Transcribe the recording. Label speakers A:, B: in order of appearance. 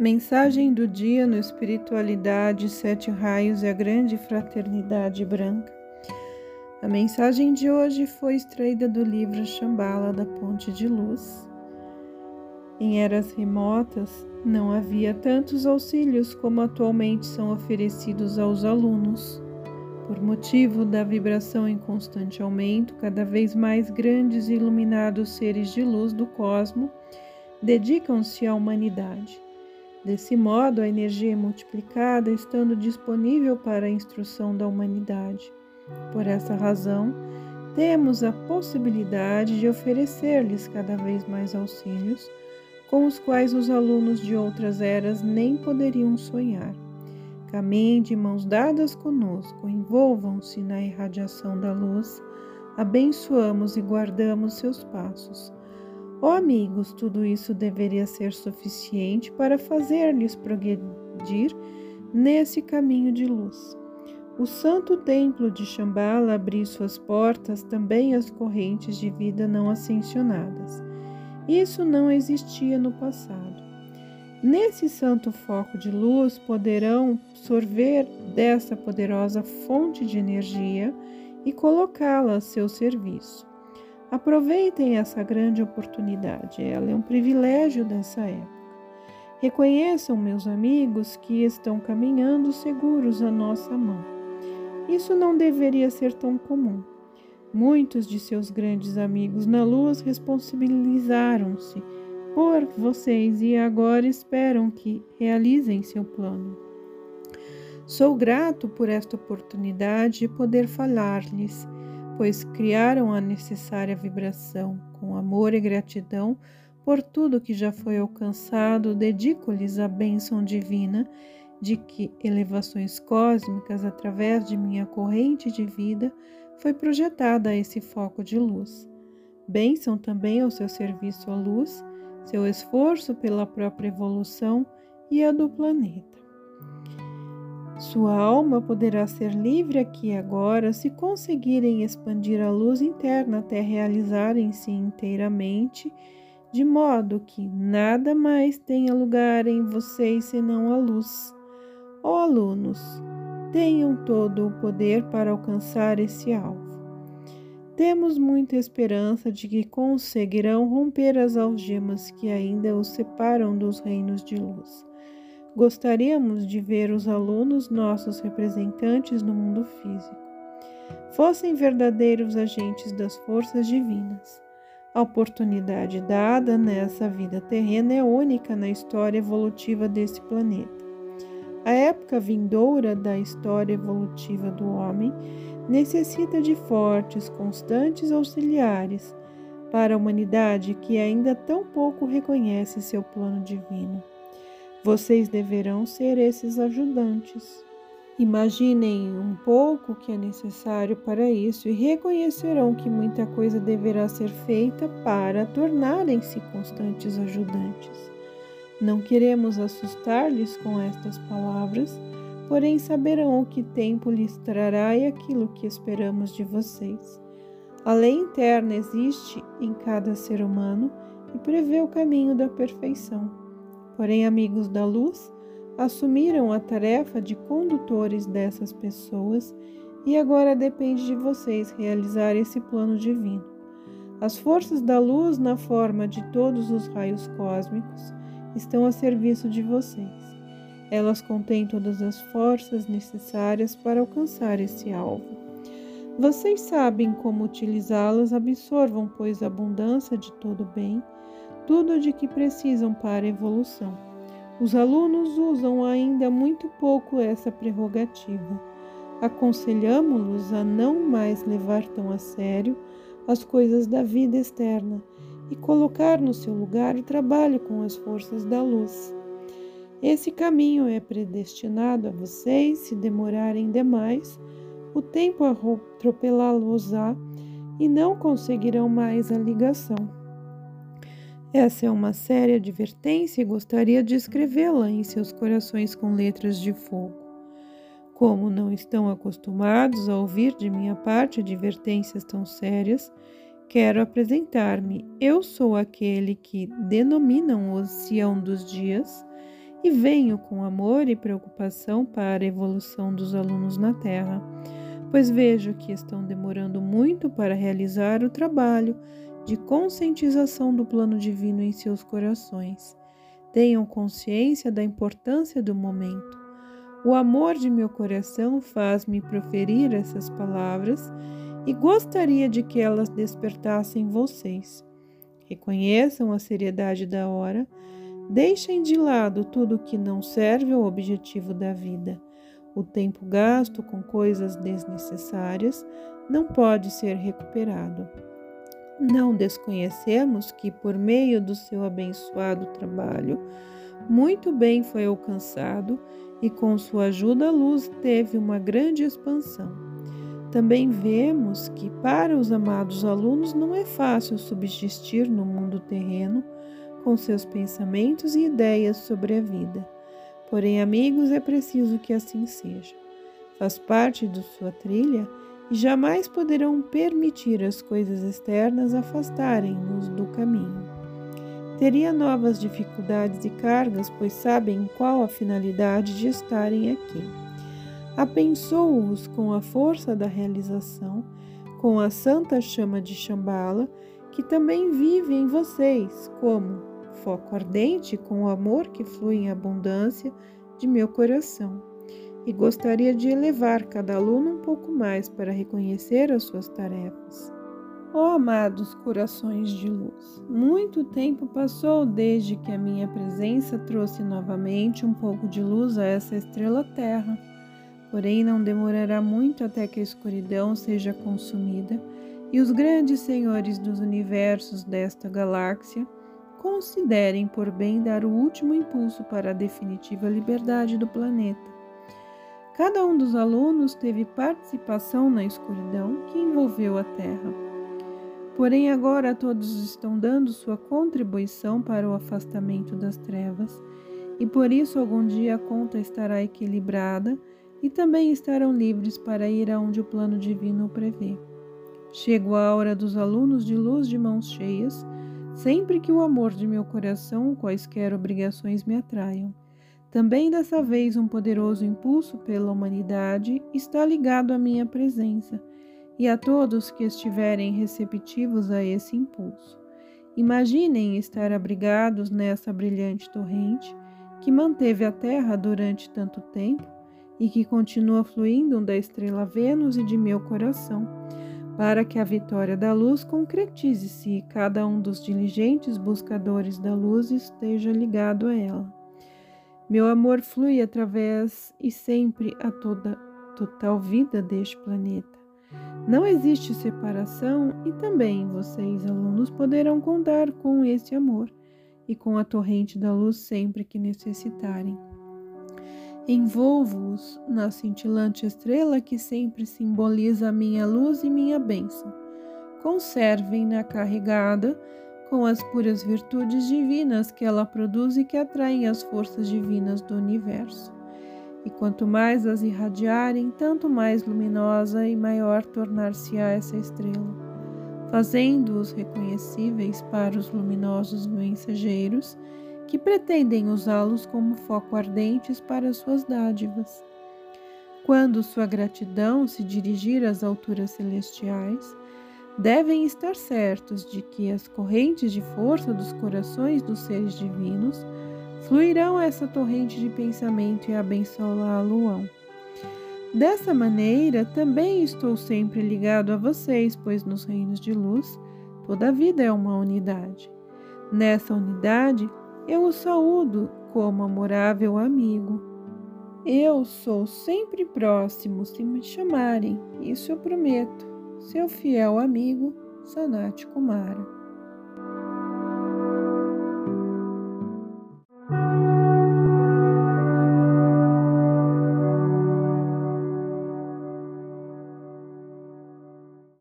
A: Mensagem do dia no Espiritualidade, Sete Raios e a Grande Fraternidade Branca. A mensagem de hoje foi extraída do livro Shambhala da Ponte de Luz. Em eras remotas, não havia tantos auxílios como atualmente são oferecidos aos alunos. Por motivo da vibração em constante aumento, cada vez mais grandes e iluminados seres de luz do cosmo dedicam-se à humanidade Desse modo, a energia é multiplicada, estando disponível para a instrução da humanidade. Por essa razão, temos a possibilidade de oferecer-lhes cada vez mais auxílios, com os quais os alunos de outras eras nem poderiam sonhar. Caminhem de mãos dadas conosco, envolvam-se na irradiação da luz, abençoamos e guardamos seus passos Ó oh, amigos, tudo isso deveria ser suficiente para fazer-lhes progredir nesse caminho de luz. O santo templo de Shambhala abriu suas portas também às correntes de vida não ascensionadas. Isso não existia no passado. Nesse santo foco de luz poderão sorver dessa poderosa fonte de energia e colocá-la a seu serviço. Aproveitem essa grande oportunidade, ela é um privilégio dessa época. Reconheçam, meus amigos, que estão caminhando seguros à nossa mão. Isso não deveria ser tão comum. Muitos de seus grandes amigos na luz responsabilizaram-se por vocês e agora esperam que realizem seu plano. Sou grato por esta oportunidade de poder falar-lhes pois criaram a necessária vibração. Com amor e gratidão por tudo que já foi alcançado, dedico-lhes a bênção divina de que elevações cósmicas, através de minha corrente de vida, foi projetada a esse foco de luz. Bênção também ao seu serviço à luz, seu esforço pela própria evolução e a do planeta. Sua alma poderá ser livre aqui e agora se conseguirem expandir a luz interna até realizarem-se inteiramente, de modo que nada mais tenha lugar em vocês senão a luz. Ó alunos, tenham todo o poder para alcançar esse alvo. Temos muita esperança de que conseguirão romper as algemas que ainda os separam dos reinos de luz. Gostaríamos de ver os alunos, nossos representantes no mundo físico, fossem verdadeiros agentes das forças divinas. A oportunidade dada nessa vida terrena é única na história evolutiva desse planeta. A época vindoura da história evolutiva do homem necessita de fortes, constantes auxiliares para a humanidade que ainda tão pouco reconhece seu plano divino. Vocês deverão ser esses ajudantes. Imaginem um pouco o que é necessário para isso e reconhecerão que muita coisa deverá ser feita para tornarem-se constantes ajudantes. Não queremos assustar-lhes com estas palavras, porém saberão o que tempo lhes trará e aquilo que esperamos de vocês. A lei interna existe em cada ser humano e prevê o caminho da perfeição. Porém, amigos da luz assumiram a tarefa de condutores dessas pessoas e agora depende de vocês realizar esse plano divino. As forças da luz, na forma de todos os raios cósmicos, estão a serviço de vocês. Elas contêm todas as forças necessárias para alcançar esse alvo. Vocês sabem como utilizá-las, absorvam, pois, a abundância de todo bem tudo de que precisam para a evolução. Os alunos usam ainda muito pouco essa prerrogativa. Aconselhamos-los a não mais levar tão a sério as coisas da vida externa e colocar no seu lugar o trabalho com as forças da luz. Esse caminho é predestinado a vocês, se demorarem demais, o tempo atropelá-los-á e não conseguirão mais a ligação. Essa é uma séria advertência e gostaria de escrevê-la em seus corações com letras de fogo. Como não estão acostumados a ouvir de minha parte advertências tão sérias, quero apresentar-me. Eu sou aquele que denominam o Sião dos Dias e venho com amor e preocupação para a evolução dos alunos na Terra, pois vejo que estão demorando muito para realizar o trabalho de conscientização do plano divino em seus corações. Tenham consciência da importância do momento. O amor de meu coração faz-me proferir essas palavras e gostaria de que elas despertassem vocês. Reconheçam a seriedade da hora, deixem de lado tudo que não serve ao objetivo da vida. O tempo gasto com coisas desnecessárias não pode ser recuperado. Não desconhecemos que, por meio do seu abençoado trabalho, muito bem foi alcançado e com sua ajuda a luz teve uma grande expansão. Também vemos que para os amados alunos não é fácil subsistir no mundo terreno com seus pensamentos e ideias sobre a vida. Porém, amigos, é preciso que assim seja. Faz parte de sua trilha e jamais poderão permitir as coisas externas afastarem-nos do caminho. Teria novas dificuldades e cargas, pois sabem qual a finalidade de estarem aqui abençoou-os com a força da realização, com a santa chama de Shambhala, que também vive em vocês, como foco ardente com o amor que flui em abundância de meu coração. E gostaria de elevar cada aluno um pouco mais para reconhecer as suas tarefas. Oh, amados corações de luz, muito tempo passou desde que a minha presença trouxe novamente um pouco de luz a essa estrela Terra Porém, não demorará muito até que a escuridão seja consumida e os grandes senhores dos universos desta galáxia considerem por bem dar o último impulso para a definitiva liberdade do planeta. Cada um dos alunos teve participação na escuridão que envolveu a Terra. Porém, agora todos estão dando sua contribuição para o afastamento das trevas, e por isso algum dia a conta estará equilibrada e também estarão livres para ir aonde o plano divino o prevê. Chego à hora dos alunos de luz de mãos cheias, sempre que o amor de meu coração, quaisquer obrigações me atraiam. Também dessa vez um poderoso impulso pela humanidade está ligado à minha presença e a todos que estiverem receptivos a esse impulso. Imaginem estar abrigados nessa brilhante torrente que manteve a Terra durante tanto tempo e que continua fluindo da estrela Vênus e de meu coração, para que a vitória da luz concretize-se e cada um dos diligentes buscadores da luz esteja ligado a ela. Meu amor flui através e sempre a toda total vida deste planeta. Não existe separação e também vocês, alunos, poderão contar com esse amor e com a torrente da luz sempre que necessitarem. Envolvo-os na cintilante estrela que sempre simboliza a minha luz e minha bênção. Conservem-na carregada com as puras virtudes divinas que ela produz e que atraem as forças divinas do universo. E quanto mais as irradiarem, tanto mais luminosa e maior tornar-se-á essa estrela, fazendo-os reconhecíveis para os luminosos mensageiros que pretendem usá-los como foco ardentes para suas dádivas. Quando sua gratidão se dirigir às alturas celestiais, devem estar certos de que as correntes de força dos corações dos seres divinos fluirão essa torrente de pensamento e abençoá-lo-ão. Dessa maneira, também estou sempre ligado a vocês, pois nos reinos de luz, toda a vida é uma unidade. Nessa unidade, eu o saúdo como amorável amigo. Eu sou sempre próximo se me chamarem, isso eu prometo. Seu fiel amigo, Sanat Kumara.